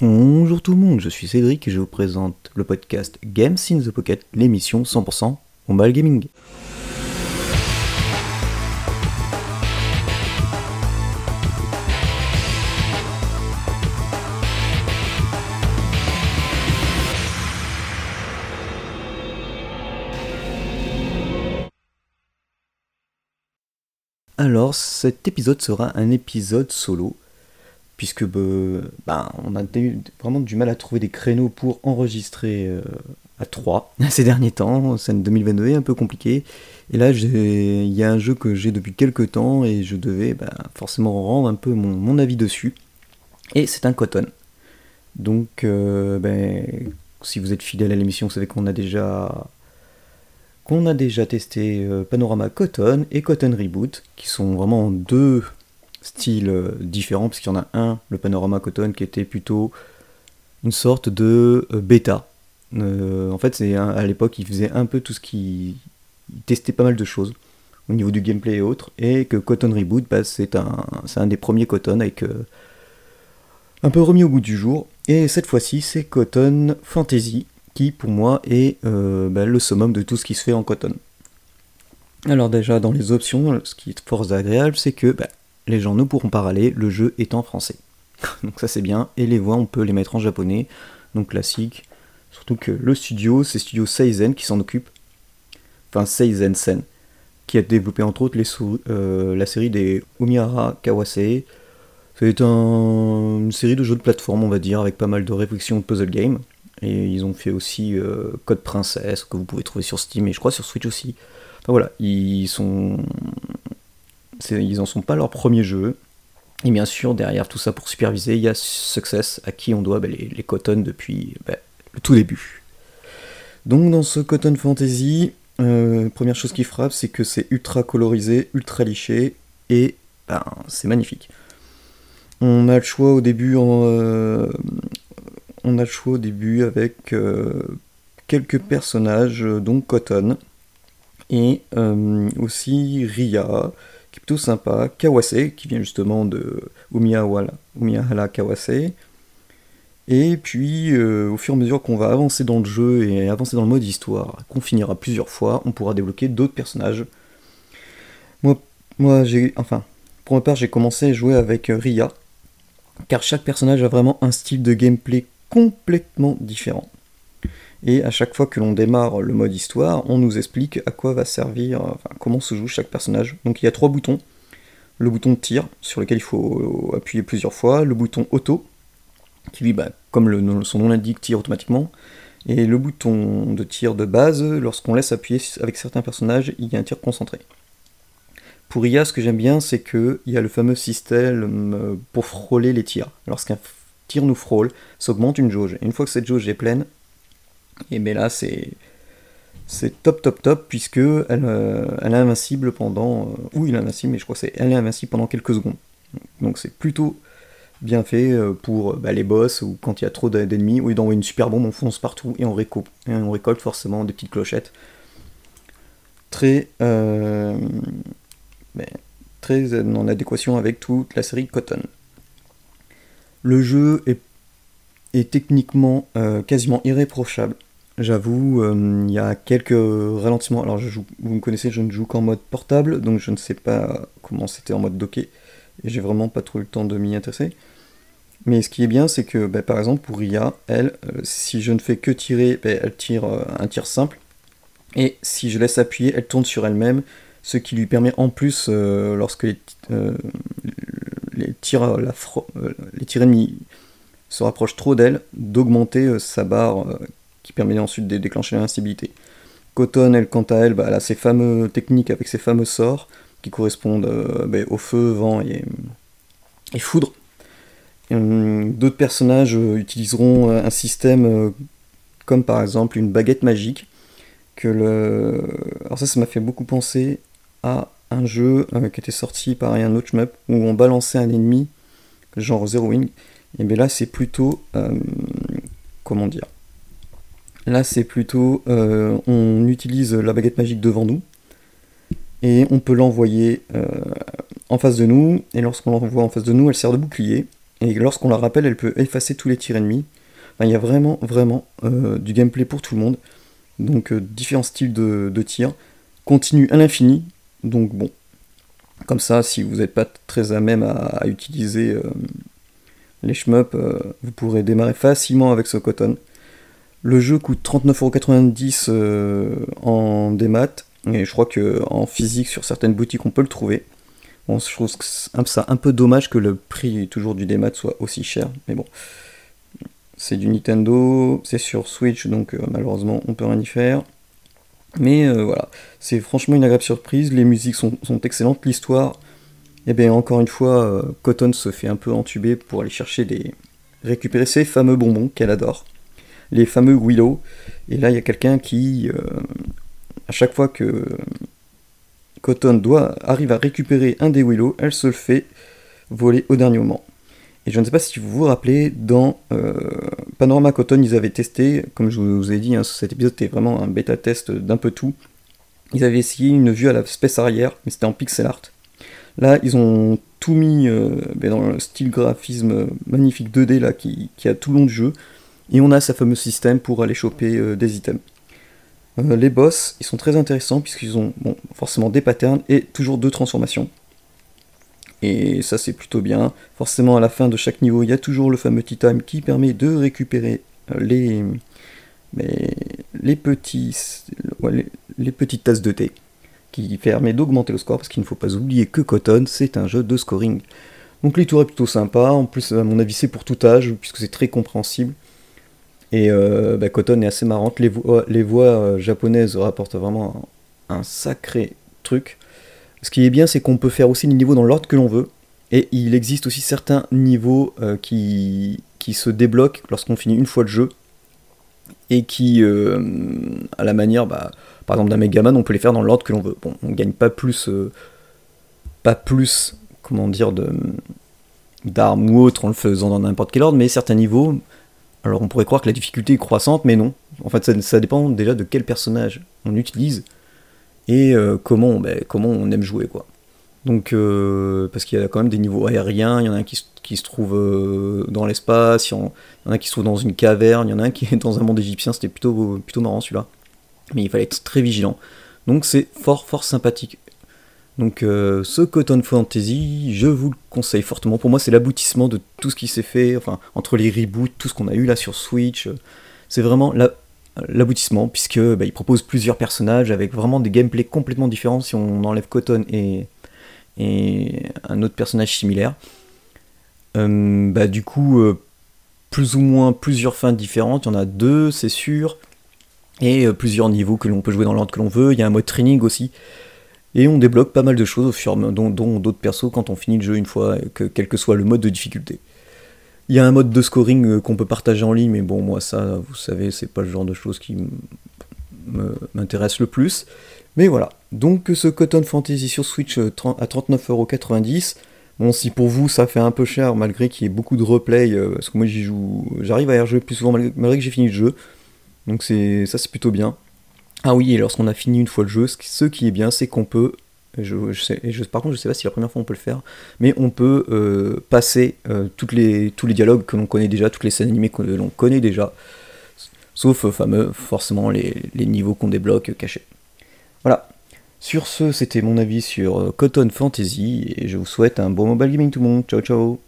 Bonjour tout le monde, je suis Cédric et je vous présente le podcast Games in the Pocket, l'émission 100% mobile gaming. Alors cet épisode sera un épisode solo puisque bah, on a eu vraiment du mal à trouver des créneaux pour enregistrer euh, à 3 ces derniers temps. Scène 2022 est un peu compliqué. Et là, il y a un jeu que j'ai depuis quelques temps et je devais ben, forcément rendre un peu mon, avis dessus. Et c'est un Cotton. Donc, euh, ben, si vous êtes fidèle à l'émission, vous savez qu'on a déjà qu'on a déjà testé euh, Panorama Cotton et Cotton Reboot, qui sont vraiment deux style euh, différent, parce qu'il y en a un, le Panorama Cotton, qui était plutôt une sorte de euh, bêta. Euh, en fait, c'est à l'époque, il faisait un peu tout ce qui. Il testait pas mal de choses au niveau du gameplay et autres, et que Cotton Reboot, bah, c'est un, un des premiers Cotton avec un peu remis au goût du jour. Et cette fois-ci, c'est Cotton Fantasy, qui pour moi est bah, le summum de tout ce qui se fait en Cotton. Alors déjà dans les options, ce qui est fort agréable, c'est que bah, les gens ne pourront pas râler, le jeu est en français. donc ça c'est bien, et les voix on peut les mettre en japonais, donc classique. Surtout que le studio, c'est Studio Seizen qui s'en occupe. Enfin Seizen Sen, qui a développé entre autres euh, la série des Umihara Kawase. C'est une série de jeux de plateforme, on va dire, avec pas mal de réflexions de puzzle game. Et ils ont fait aussi euh, Code Princesse, que vous pouvez trouver sur Steam et je crois sur Switch aussi. Enfin voilà, ils sont ils en sont pas leur premier jeu. Et bien sûr, derrière tout ça pour superviser, il y a Success, à qui on doit bah, les, les Cotton depuis bah, le tout début. Donc dans ce Cotton Fantasy, euh, première chose qui frappe, c'est que c'est ultra colorisé, ultra liché, et ben, c'est magnifique. On a le choix au début, euh, on a le choix au début avec euh, quelques personnages, dont Cotton, et aussi Ria, plutôt sympa. Kawase, qui vient justement de Umiyahara Kawase. Et puis, euh, au fur et à mesure qu'on va avancer dans le jeu et avancer dans le mode histoire, qu'on finira plusieurs fois, on pourra débloquer d'autres personnages. Moi, moi j'ai. Enfin, pour ma part, j'ai commencé à jouer avec Ria, car chaque personnage a vraiment un style de gameplay complètement différent. Et à chaque fois que l'on démarre le mode histoire, on nous explique à quoi va servir, comment se joue chaque personnage. Donc il y a trois boutons. Le bouton de tir, sur lequel il faut appuyer plusieurs fois. Le bouton auto, qui lui, bah, comme son nom l'indique, tire automatiquement. Et le bouton de tir de base, lorsqu'on laisse appuyer avec certains personnages, il y a un tir concentré. Pour IA, ce que j'aime bien, c'est qu'il y a le fameux système euh, pour frôler les tirs. Lorsqu'un tir nous frôle, ça une jauge. Et une fois que cette jauge est pleine, et bien là, c'est c'est top top top puisque elle, euh, est invincible pendant euh, ou il est invincible mais je crois que c'est elle est invincible pendant quelques secondes. Donc c'est plutôt bien fait euh, pour bah, les boss ou quand il y a trop d'ennemis lieu d'envoyer une super bombe on fonce partout et on, récolte, et on récolte forcément des petites clochettes. Très ben, très en adéquation avec toute la série Cotton. Le jeu est techniquement quasiment irréprochable J'avoue, euh, il y a quelques ralentissements. Alors, vous me connaissez, je ne joue qu'en mode portable, donc je ne sais pas comment c'était en mode docké. Et j'ai vraiment pas trop eu le temps de m'y intéresser. Mais ce qui est bien, c'est que, bah, par exemple, pour Ria, elle, euh, si je ne fais que tirer, bah, elle tire euh, un tir simple. Et si je laisse appuyer, elle tourne sur elle-même, ce qui lui permet en plus, lorsque les, tirs, les tirs ennemis se rapprochent trop d'elle, d'augmenter sa barre qui permet ensuite de déclencher l'invincibilité. Cotton, elle, quant à elle, bah, elle a ses fameux techniques avec ses fameux sorts qui correspondent euh, bah, au feu, vent et, foudre. Hum, d'autres personnages euh, utiliseront euh, un système comme par exemple une baguette magique. Alors ça, ça m'a fait beaucoup penser à un jeu qui était sorti par un autre shmup où on balançait un ennemi, genre Zero Wing. Et bien là, c'est plutôt... comment dire Là, c'est plutôt, euh, on utilise la baguette magique devant nous, et on peut l'envoyer euh, en face de nous, et lorsqu'on l'envoie en face de nous, elle sert de bouclier, et lorsqu'on la rappelle, elle peut effacer tous les tirs ennemis. il y a vraiment, vraiment du gameplay pour tout le monde. Donc différents styles de, de tir. Continue à l'infini. Donc bon, comme ça, si vous n'êtes pas très à même à, utiliser les shmups, vous pourrez démarrer facilement avec ce Cotton. Le jeu coûte 39,90€ euh, en démat, et je crois qu'en physique, sur certaines boutiques, on peut le trouver. Je trouve ça un peu dommage que le prix toujours du démat soit aussi cher, mais bon. C'est du Nintendo, c'est sur Switch, donc euh, malheureusement on peut rien y faire. Mais euh, voilà, c'est franchement une agréable surprise, les musiques sont, excellentes, l'histoire, et eh bien encore une fois, Cotton se fait un peu entuber pour aller chercher des... récupérer ces fameux bonbons qu'elle adore les fameux Willow. Et là, il y a quelqu'un qui, euh, à chaque fois que Cotton doit, arrive à récupérer un des Willow, elle se le fait voler au dernier moment. Et je ne sais pas si vous vous rappelez, dans euh, Panorama Cotton, ils avaient testé, comme je vous ai dit, hein, cet épisode était vraiment un bêta-test d'un peu tout. Ils avaient essayé une vue à la space arrière, mais c'était en pixel art. Là, ils ont tout mis euh, ben, dans le style graphisme magnifique 2D là, qui, qui a tout le long du jeu. Et on a ce fameux système pour aller choper euh, des items. Euh, les boss, ils sont très intéressants puisqu'ils ont bon, forcément des patterns et toujours deux transformations. Et ça c'est plutôt bien. Forcément à la fin de chaque niveau, il y a toujours le fameux time qui permet de récupérer euh, les, les, petits, les, petites tasses de thé. Qui permet d'augmenter le score parce qu'il ne faut pas oublier que Cotton c'est un jeu de scoring. Donc les tours est plutôt sympa, en plus à mon avis c'est pour tout âge puisque c'est très compréhensible. Et euh, bah, est assez marrante. Les voix, euh, japonaises rapportent vraiment un, sacré truc. Ce qui est bien, c'est qu'on peut faire aussi les niveaux dans l'ordre que l'on veut. Et il existe aussi certains niveaux euh, qui, qui se débloquent lorsqu'on finit une fois le jeu. Et qui, à la manière, bah, par exemple d'un Megaman, on peut les faire dans l'ordre que l'on veut. Bon, on gagne pas plus, pas plus, comment dire, de d'armes ou autres en le faisant dans n'importe quel ordre, mais certains niveaux, alors on pourrait croire que la difficulté est croissante, mais non. En fait, ça, dépend déjà de quel personnage on utilise et euh, comment, ben, comment on aime jouer, quoi. Donc, euh, parce qu'il y a quand même des niveaux aériens, il y en a un qui, se trouve euh, dans l'espace, il y, en a un qui se trouve dans une caverne, il y en a un qui est dans un monde égyptien, c'était plutôt, plutôt marrant celui-là. Mais il fallait être très vigilant. Donc c'est fort fort sympathique. Donc euh, ce Cotton Fantasy, je vous le conseille fortement. Pour moi, c'est l'aboutissement de tout ce qui s'est fait, enfin entre les reboots, tout ce qu'on a eu là sur Switch. C'est vraiment l'aboutissement puisque bah, il propose plusieurs personnages avec vraiment des gameplays complètement différents si on enlève Cotton et, un autre personnage similaire. Euh, bah, du coup, euh, plus ou moins plusieurs fins différentes. Il y en a deux, c'est sûr. Et plusieurs niveaux que l'on peut jouer dans l'ordre que l'on veut. Il y a un mode training aussi. Et on débloque pas mal de choses au fur et à mesure, dont, d'autres persos quand on finit le jeu une fois, que, quel que soit le mode de difficulté. Il y a un mode de scoring euh, qu'on peut partager en ligne, mais bon, moi ça, vous savez, c'est pas le genre de choses qui m'intéresse le plus. Mais voilà, donc ce Cotton Fantasy sur Switch euh, à 39,90€. Bon, si pour vous ça fait un peu cher, malgré qu'il y ait beaucoup de replay, euh, parce que moi j'y joue, j'arrive à y rejouer plus souvent malgré que j'ai fini le jeu. Donc ça c'est plutôt bien. Ah oui, et lorsqu'on a fini une fois le jeu, ce qui est bien, c'est qu'on peut, par contre je sais pas si la première fois on peut le faire, mais on peut euh, passer euh, tous les dialogues que l'on connaît déjà, toutes les scènes animées que l'on connaît déjà, sauf euh, fameux, forcément les, les niveaux qu'on débloque cachés. Voilà. Sur ce, c'était mon avis sur Cotton Fantasy, et je vous souhaite un bon mobile gaming tout le monde. Ciao ciao